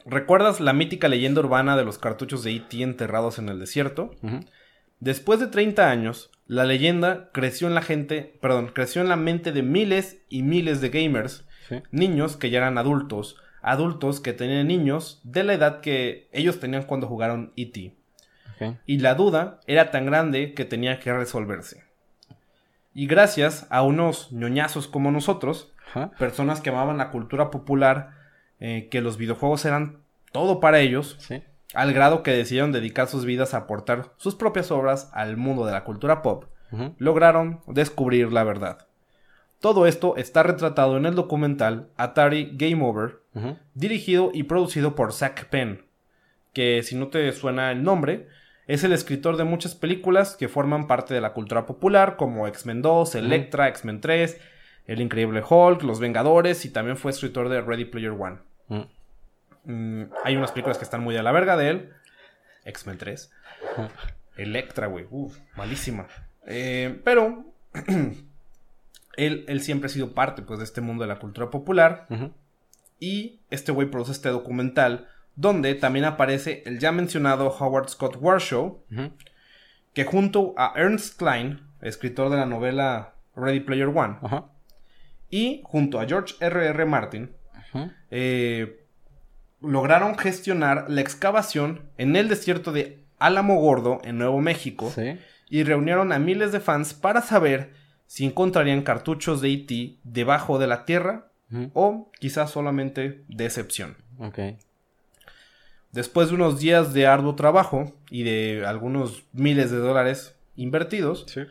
¿Recuerdas la mítica leyenda urbana de los cartuchos de E.T. enterrados en el desierto? Después de 30 años, la leyenda creció en la gente, perdón, creció en la mente de miles y miles de gamers, Sí. niños que ya eran adultos, adultos que tenían niños de la edad que ellos tenían cuando jugaron E.T. Y la duda era tan grande que tenía que resolverse. Y gracias a unos ñoñazos como nosotros, personas que amaban la cultura popular, eh, que los videojuegos eran todo para ellos, Sí. al grado que decidieron dedicar sus vidas a aportar sus propias obras al mundo de la cultura pop, lograron descubrir la verdad. Todo esto está retratado en el documental Atari Game Over, dirigido y producido por Zack Penn, que si no te suena el nombre, es el escritor de muchas películas que forman parte de la cultura popular, como X-Men 2, Electra, X-Men 3, El Increíble Hulk, Los Vengadores, y también fue escritor de Ready Player One. Ujú. Mm, hay unas películas que están muy a la verga de él. X-Men 3. Ujú. Electra, güey. Uf, malísima. Eh, pero [CLEARS THROAT] él, él siempre ha sido parte pues, de este mundo de la cultura popular. Y este güey produce este documental donde también aparece el ya mencionado Howard Scott Warshaw, que junto a Ernst Klein, escritor de la novela Ready Player One, y junto a George R.R. R. Martin, eh, lograron gestionar la excavación en el desierto de Álamo Gordo, en Nuevo México, Sí. y reunieron a miles de fans para saber si encontrarían cartuchos de E.T. debajo de la tierra o quizás solamente decepción. Ok. Después de unos días de arduo trabajo y de algunos miles de dólares invertidos, Sí.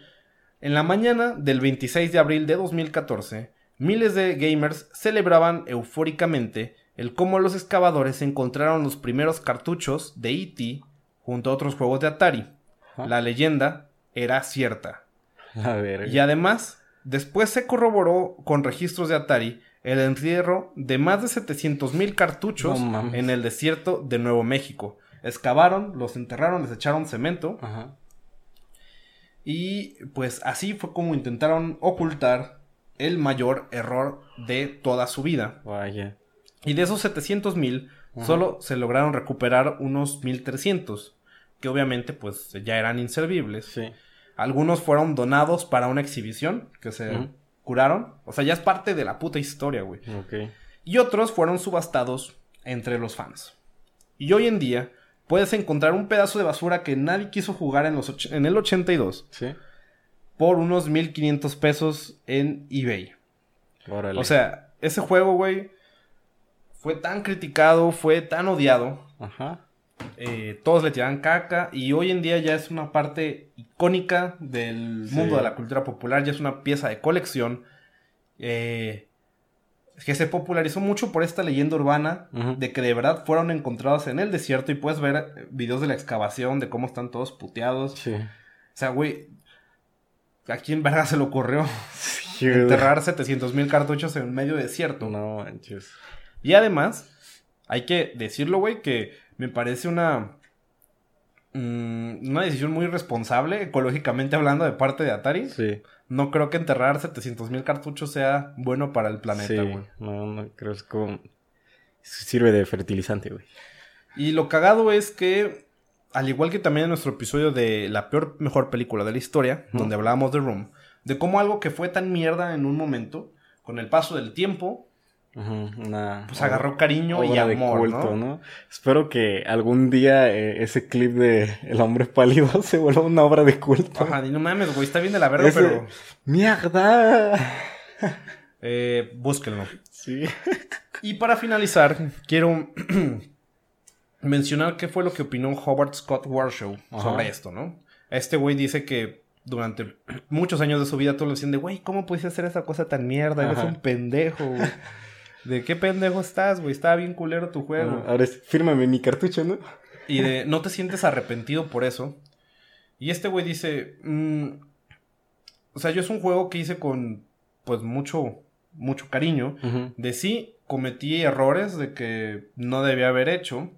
en la mañana del 26 de abril de 2014, miles de gamers celebraban eufóricamente el cómo los excavadores encontraron los primeros cartuchos de E.T. junto a otros juegos de Atari. La leyenda era cierta. A ver. Y además, después se corroboró con registros de Atari el entierro de más de 700.000 cartuchos No mames. en el desierto de Nuevo México. Excavaron, los enterraron, les echaron cemento Ajá. y pues así fue como intentaron ocultar el mayor error de toda su vida. Vaya. Y de esos 700 mil, solo se lograron recuperar unos 1300, que obviamente pues ya eran inservibles. Sí. Algunos fueron donados para una exhibición que se. Curaron. O sea, ya es parte de la puta historia, güey. Ok. Y otros fueron subastados entre los fans. Y hoy en día puedes encontrar un pedazo de basura que nadie quiso jugar en, los en el 82 Sí. por unos 1500 pesos en eBay. Órale. O sea, ese juego, güey, fue tan criticado, fue tan odiado. Ajá. Eh, todos le tiran caca y hoy en día ya es una parte icónica del Sí. mundo de la cultura popular, ya es una pieza de colección. eh, que se popularizó mucho por esta leyenda urbana de que de verdad fueron encontrados en el desierto y puedes ver eh, videos de la excavación, de cómo están todos puteados. Sí. O sea, güey, ¿a quién verga se le ocurrió [LAUGHS] Sí, enterrar 700 mil cartuchos en medio desierto? No manches. Y además, hay que decirlo, güey, que me parece una. mm, una decisión muy responsable, ecológicamente hablando, de parte de Atari. Sí. No creo que enterrar 700 mil cartuchos sea bueno para el Sí. planeta, güey. No, no creo que es como. Sirve de fertilizante, güey. Y lo cagado es que, al igual que también en nuestro episodio de la peor, mejor película de la historia, donde hablábamos de Room, de cómo algo que fue tan mierda en un momento, con el paso del tiempo, Una. pues agarró cariño y de amor, culto, ¿no? ¿no? Espero que algún día eh, ese clip de El hombre pálido [LAUGHS] se vuelva una obra de culto. Ajá, y no mames, güey, está bien de la verga, Ese- pero ¡Mierda! eh, búsquenlo. Sí. Y para finalizar, quiero [CLEARS THROAT] mencionar qué fue lo que opinó Howard Scott Warshaw Ajá. sobre esto, ¿no? Este güey dice que durante muchos años de su vida todos le decían de, güey, ¿cómo pudiste hacer esa cosa tan mierda? Eres Ajá. un pendejo, güey. [LAUGHS] ¿De qué pendejo estás, güey? Estaba bien culero tu juego. Ahora es, fírmame mi cartucho, ¿no? Y de, [LAUGHS] no te sientes arrepentido por eso. Y este güey dice, mm, o sea, yo es un juego que hice con, pues, mucho, mucho cariño. De sí, cometí errores de que no debía haber hecho.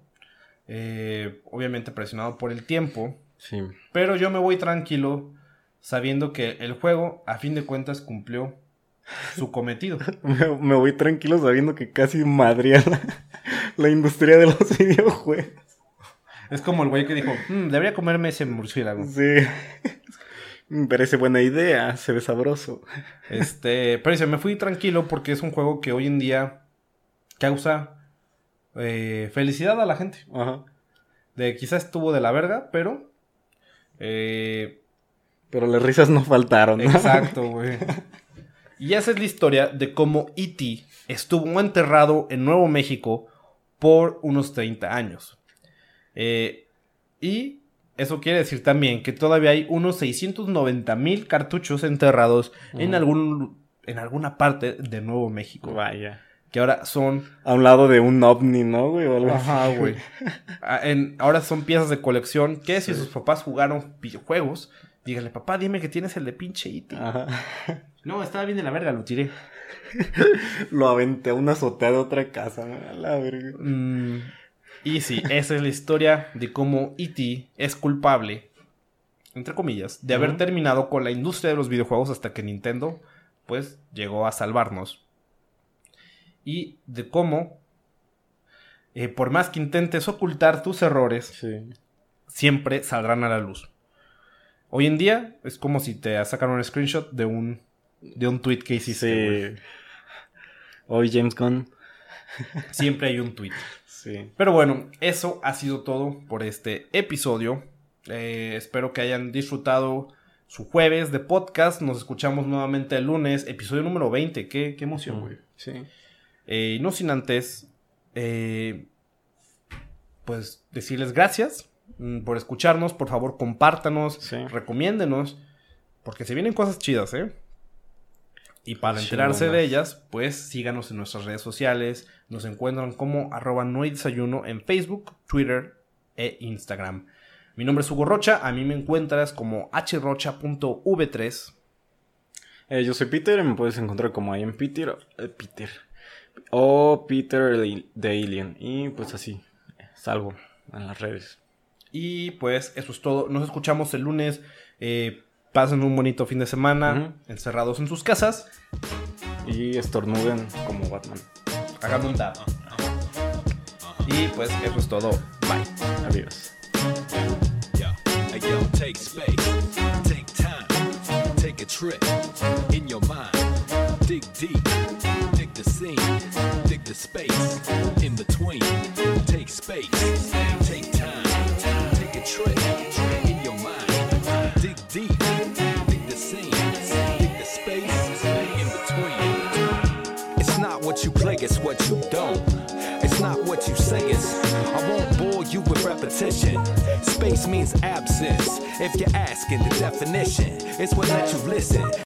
eh, obviamente presionado por el tiempo. Sí. Pero yo me voy tranquilo sabiendo que el juego, a fin de cuentas, cumplió su cometido. [LAUGHS] Me, me voy tranquilo sabiendo que casi madría la, la industria de los [LAUGHS] videojuegos. es como el güey que dijo, "Mm, debería comerme ese murciélago. Sí. [LAUGHS] Me parece buena idea, se ve sabroso. Este, pero dice, me fui tranquilo porque es un juego que hoy en día causa eh, felicidad a la gente. Ajá. De quizás estuvo de la verga, pero... eh, Pero las risas no faltaron. ¿no? Exacto, güey. Y esa es la historia de cómo E.T. estuvo enterrado en Nuevo México por unos 30 años. Eh, y eso quiere decir también que todavía hay unos 690 mil cartuchos enterrados en, algún, en alguna parte de Nuevo México. Vaya. Que ahora son... A un lado de un ovni, ¿no, güey? O algo así. Ajá, güey. [LAUGHS] Ah, en- ahora son piezas de colección que si sus papás jugaron videojuegos, díganle, papá, dime que tienes el de pinche E.T. Ajá. [LAUGHS] No, estaba bien de la verga, lo tiré. [LAUGHS] Lo aventé a una azotea de otra casa. A la verga. Mm, y sí, esa es la historia de cómo E.T. es culpable, entre comillas, de haber terminado con la industria de los videojuegos hasta que Nintendo, pues, llegó a salvarnos. Y de cómo, eh, por más que intentes ocultar tus errores, Sí. siempre saldrán a la luz. Hoy en día es como si te sacaran un screenshot de un, de un tweet que hiciste. Sí. Hoy James Gunn. Siempre hay un tweet. Sí. Pero bueno, eso ha sido todo por este episodio. Eh, espero que hayan disfrutado su jueves de podcast. Nos escuchamos nuevamente el lunes, episodio número 20. Qué, qué emoción, güey. Sí. Eh, y no sin antes, eh, pues decirles gracias mm, por escucharnos. Por favor, compártanos, Sí. recomiéndenos, porque se vienen cosas chidas, ¿eh? Y para Chingonas. enterarse de ellas, pues síganos en nuestras redes sociales. Nos encuentran como arroba no hay desayuno en Facebook, Twitter e Instagram. Mi nombre es Hugo Rocha. A mí me encuentras como hrocha.v3. Eh, yo soy Peter, me puedes encontrar como ahí en Peter. eh, Peter. O Peter de Alien. Y pues así, salgo en las redes. Y pues eso es todo. Nos escuchamos el lunes. Eh, pasen un bonito fin de semana. Encerrados en sus casas. Y estornuden como Batman. Hagan un dab. Y pues eso es todo. Bye. Adiós. Take space, take time, take a trip in your mind. Dig deep, dig the scene, dig the space in between. Take space. space. Take time, take a trip what you don't. It's not what you say, it's I won't bore you with repetition. Space means absence. If you're asking the definition, it's what let you listen.